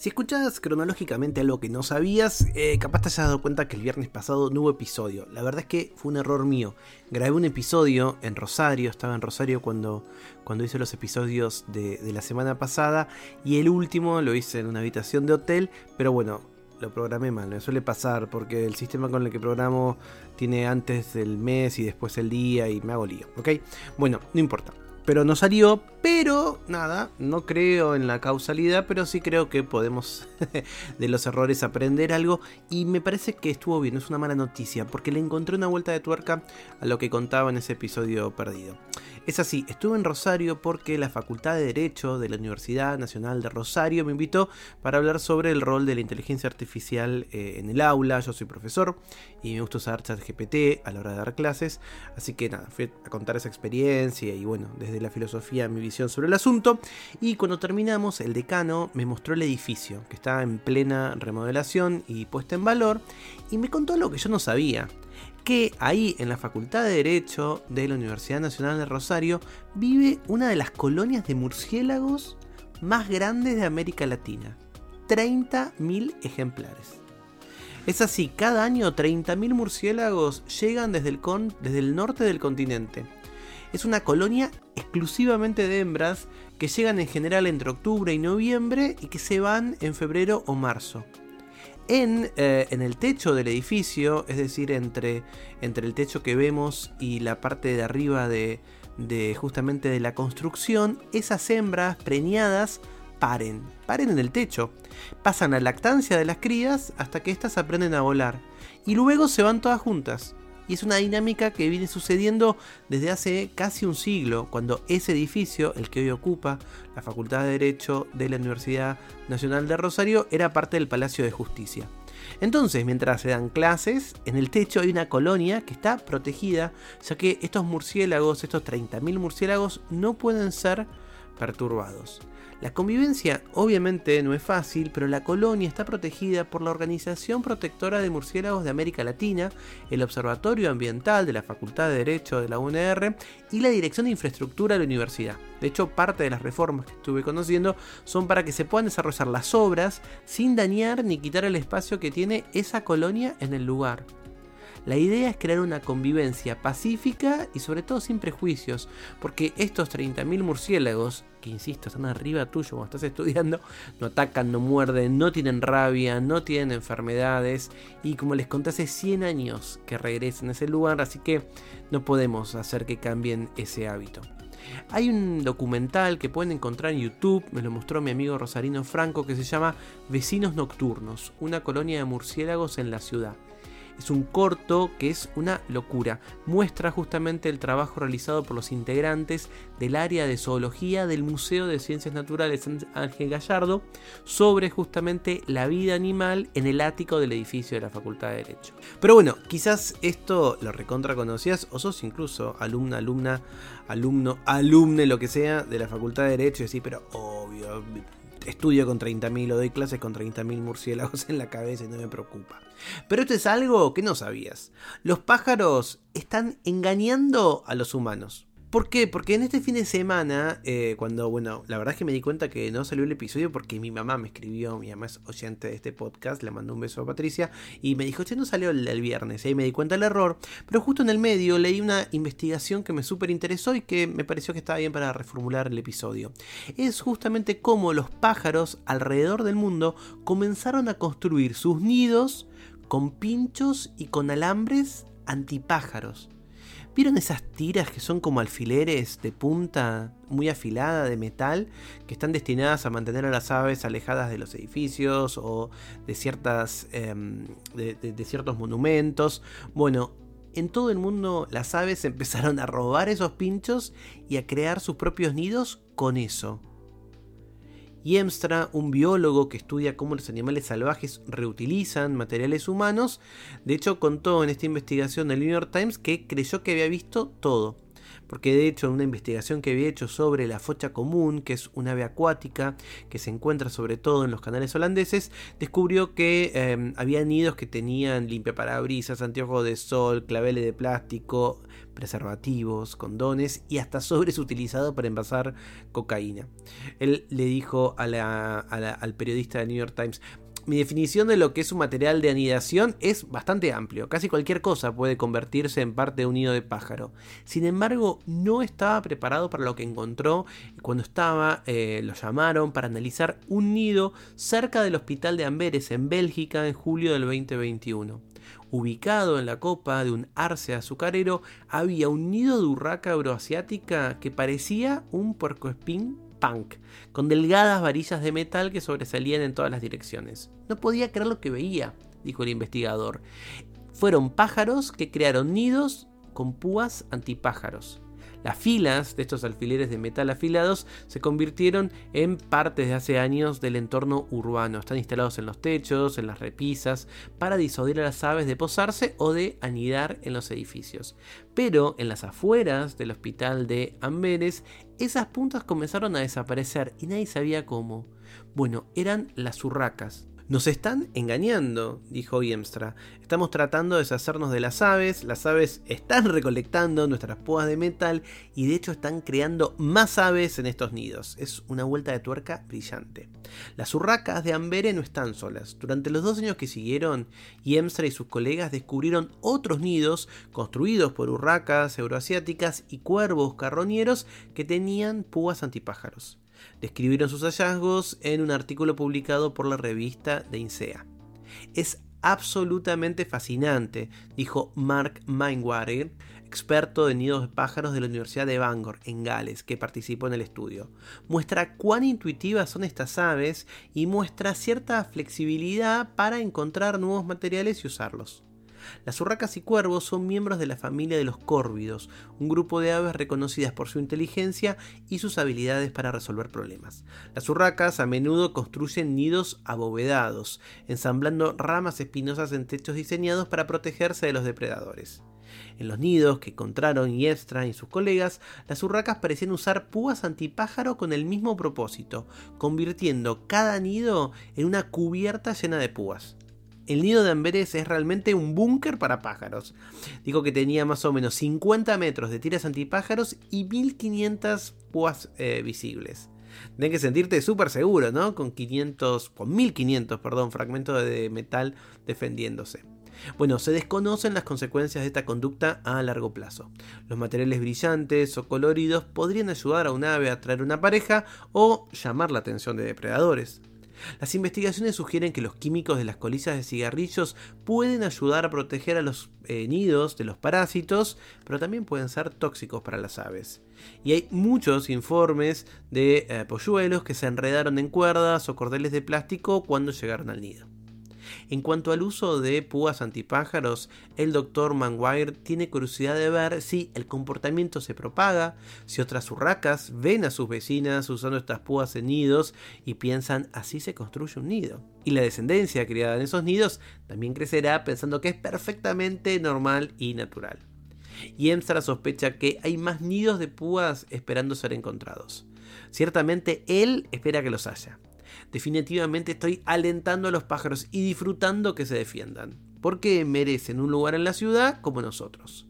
Si escuchas cronológicamente algo que no sabías, eh, capaz te hayas dado cuenta que el viernes pasado no hubo episodio. La verdad es que fue un error mío. Grabé un episodio en Rosario, estaba en Rosario cuando, cuando hice los episodios de, de la semana pasada y el último lo hice en una habitación de hotel, pero bueno, lo programé mal, me suele pasar porque el sistema con el que programo tiene antes el mes y después el día y me hago lío, ¿ok? Bueno, no importa pero no salió. Pero nada, no creo en la causalidad, pero sí creo que podemos de los errores aprender algo. Y me parece que estuvo bien, es una mala noticia, porque le encontré una vuelta de tuerca a lo que contaba en ese episodio perdido. Es así, estuve en Rosario porque la Facultad de Derecho de la Universidad Nacional de Rosario me invitó para hablar sobre el rol de la inteligencia artificial eh, en el aula. Yo soy profesor y me gusta usar ChatGPT a la hora de dar clases, así que nada, fui a contar esa experiencia y bueno, desde la filosofía mi visión sobre el asunto. Y cuando terminamos, el decano me mostró el edificio, que está en plena remodelación y puesta en valor, y me contó lo que yo no sabía que ahí en la Facultad de Derecho de la Universidad Nacional de Rosario vive una de las colonias de murciélagos más grandes de América Latina. 30.000 ejemplares. Es así, cada año 30.000 murciélagos llegan desde el, desde el norte del continente. Es una colonia exclusivamente de hembras que llegan en general entre octubre y noviembre y que se van en febrero o marzo. Eh, en, el techo del edificio, es decir, entre, entre el techo que vemos y la parte de arriba de, de justamente de la construcción, esas hembras preñadas paren, paren en el techo, pasan a lactancia de las crías hasta que éstas aprenden a volar y luego se van todas juntas. Y es una dinámica que viene sucediendo desde hace casi un siglo, cuando ese edificio, el que hoy ocupa la Facultad de Derecho de la Universidad Nacional de Rosario, era parte del Palacio de Justicia. Entonces, mientras se dan clases, en el techo hay una colonia que está protegida, ya que estos murciélagos, estos 30.000 murciélagos, no pueden ser perturbados. La convivencia obviamente no es fácil, pero la colonia está protegida por la Organización Protectora de Murciélagos de América Latina, el Observatorio Ambiental de la Facultad de Derecho de la UNR y la Dirección de Infraestructura de la Universidad. De hecho, parte de las reformas que estuve conociendo son para que se puedan desarrollar las obras sin dañar ni quitar el espacio que tiene esa colonia en el lugar. La idea es crear una convivencia pacífica y sobre todo sin prejuicios, porque estos 30.000 murciélagos, que insisto, están arriba tuyo cuando estás estudiando, no atacan, no muerden, no tienen rabia, no tienen enfermedades y como les conté hace 100 años que regresen a ese lugar, así que no podemos hacer que cambien ese hábito. Hay un documental que pueden encontrar en YouTube, me lo mostró mi amigo Rosarino Franco, que se llama Vecinos Nocturnos, una colonia de murciélagos en la ciudad. Es un corto que es una locura. Muestra justamente el trabajo realizado por los integrantes del área de zoología del Museo de Ciencias Naturales Ángel Gallardo sobre justamente la vida animal en el ático del edificio de la Facultad de Derecho. Pero bueno, quizás esto lo recontra conocías o sos incluso alumna, alumna, alumno, alumne, lo que sea de la Facultad de Derecho y decís, pero obvio, estudio con 30.000 o doy clases con 30.000 murciélagos en la cabeza y no me preocupa. Pero esto es algo que no sabías. Los pájaros están engañando a los humanos. ¿Por qué? Porque en este fin de semana, eh, cuando, bueno, la verdad es que me di cuenta que no salió el episodio porque mi mamá me escribió, mi mamá es oyente de este podcast, le mandó un beso a Patricia y me dijo, che, no salió el, viernes, y ahí me di cuenta del error, pero justo en el medio leí una investigación que me súper interesó y que me pareció que estaba bien para reformular el episodio. Es justamente cómo los pájaros alrededor del mundo comenzaron a construir sus nidos con pinchos y con alambres antipájaros. ¿Vieron esas tiras que son como alfileres de punta muy afilada de metal que están destinadas a mantener a las aves alejadas de los edificios o de, ciertas, em, de ciertos monumentos? Bueno, en todo el mundo las aves empezaron a robar esos pinchos y a crear sus propios nidos con eso. Yemstra, un biólogo que estudia cómo los animales salvajes reutilizan materiales humanos, de hecho contó en esta investigación del New York Times que creyó que había visto todo porque de hecho una investigación que había hecho sobre la focha común, que es un ave acuática que se encuentra sobre todo en los canales holandeses, descubrió que em, había nidos que tenían limpiaparabrisas, anteojos de sol, claveles de plástico, preservativos, condones y hasta sobres utilizados para envasar cocaína. Él le dijo al periodista de New York Times, mi definición de lo que es un material de anidación es bastante amplio. Casi cualquier cosa puede convertirse en parte de un nido de pájaro. Sin embargo, no estaba preparado para lo que encontró cuando estaba, eh, lo llamaron para analizar un nido cerca del hospital de Amberes en Bélgica en julio del 2021. Ubicado en la copa de un arce azucarero, había un nido de urraca euroasiática que parecía un puercoespín punk, con delgadas varillas de metal que sobresalían en todas las direcciones. No podía creer lo que veía, dijo el investigador. Fueron pájaros que crearon nidos con púas antipájaros. Las filas de estos alfileres de metal afilados se convirtieron en parte de hace años del entorno urbano. Están instalados en los techos, en las repisas, para disuadir a las aves de posarse o de anidar en los edificios. Pero en las afueras del hospital de Amberes, esas puntas comenzaron a desaparecer y nadie sabía cómo. Bueno, eran las urracas, nos están engañando, dijo Yemstra. Estamos tratando de deshacernos de las aves, las aves están recolectando nuestras púas de metal y de hecho están creando más aves en estos nidos. Es una vuelta de tuerca brillante. Las urracas de Ambere no están solas. Durante los dos años que siguieron, Yemstra y sus colegas descubrieron otros nidos construidos por urracas euroasiáticas y cuervos carroñeros que tenían púas antipájaros describieron sus hallazgos en un artículo publicado por la revista de INSEA. Es absolutamente fascinante, dijo Mark Mindwater, experto de nidos de pájaros de la Universidad de Bangor, en Gales, que participó en el estudio. Muestra cuán intuitivas son estas aves y muestra cierta flexibilidad para encontrar nuevos materiales y usarlos. Las urracas y cuervos son miembros de la familia de los córvidos, un grupo de aves reconocidas por su inteligencia y sus habilidades para resolver problemas. Las urracas a menudo construyen nidos abovedados, ensamblando ramas espinosas en techos diseñados para protegerse de los depredadores. En los nidos que encontraron Yestra y sus colegas, las urracas parecían usar púas antipájaro con el mismo propósito, convirtiendo cada nido en una cubierta llena de púas el nido de Amberes es realmente un búnker para pájaros. Dijo que tenía más o menos 50 metros de tiras antipájaros y 1500 púas eh, visibles. Tienes que sentirte súper seguro, ¿no? Con 500, con 1500, perdón, fragmentos de metal defendiéndose. Bueno, se desconocen las consecuencias de esta conducta a largo plazo. Los materiales brillantes o coloridos podrían ayudar a un ave a atraer una pareja o llamar la atención de depredadores. Las investigaciones sugieren que los químicos de las colillas de cigarrillos pueden ayudar a proteger a los eh, nidos de los parásitos, pero también pueden ser tóxicos para las aves. Y hay muchos informes de eh, polluelos que se enredaron en cuerdas o cordeles de plástico cuando llegaron al nido. En cuanto al uso de púas antipájaros, el Dr. Manguire tiene curiosidad de ver si el comportamiento se propaga, si otras urracas ven a sus vecinas usando estas púas en nidos y piensan así se construye un nido. Y la descendencia criada en esos nidos también crecerá pensando que es perfectamente normal y natural. Y Emstra sospecha que hay más nidos de púas esperando ser encontrados. Ciertamente él espera que los haya definitivamente estoy alentando a los pájaros y disfrutando que se defiendan, porque merecen un lugar en la ciudad como nosotros.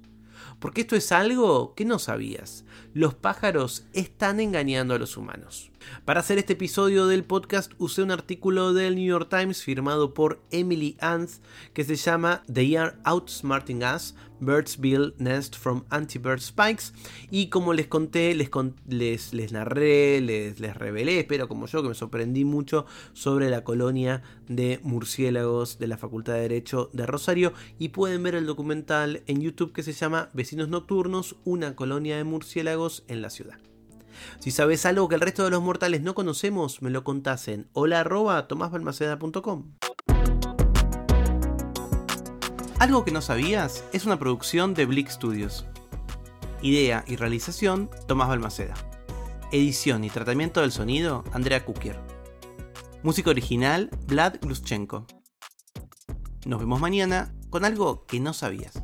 Porque esto es algo que no sabías. Los pájaros están engañando a los humanos. Para hacer este episodio del podcast usé un artículo del New York Times firmado por Emily Anth que se llama They Are Outsmarting Us, Birds Build Nest from Anti-Bird Spikes. Y como les conté, les, les, les narré, les, les revelé, espero como yo, que me sorprendí mucho sobre la colonia de murciélagos de la Facultad de Derecho de Rosario. Y pueden ver el documental en YouTube que se llama Vecinos Nocturnos, una colonia de murciélagos en la ciudad. Si sabes algo que el resto de los mortales no conocemos, me lo contás en hola Algo que no sabías es una producción de Blick Studios. Idea y realización, Tomás Balmaceda. Edición y tratamiento del sonido, Andrea Kukier. Música original, Vlad Gluschenko. Nos vemos mañana con algo que no sabías.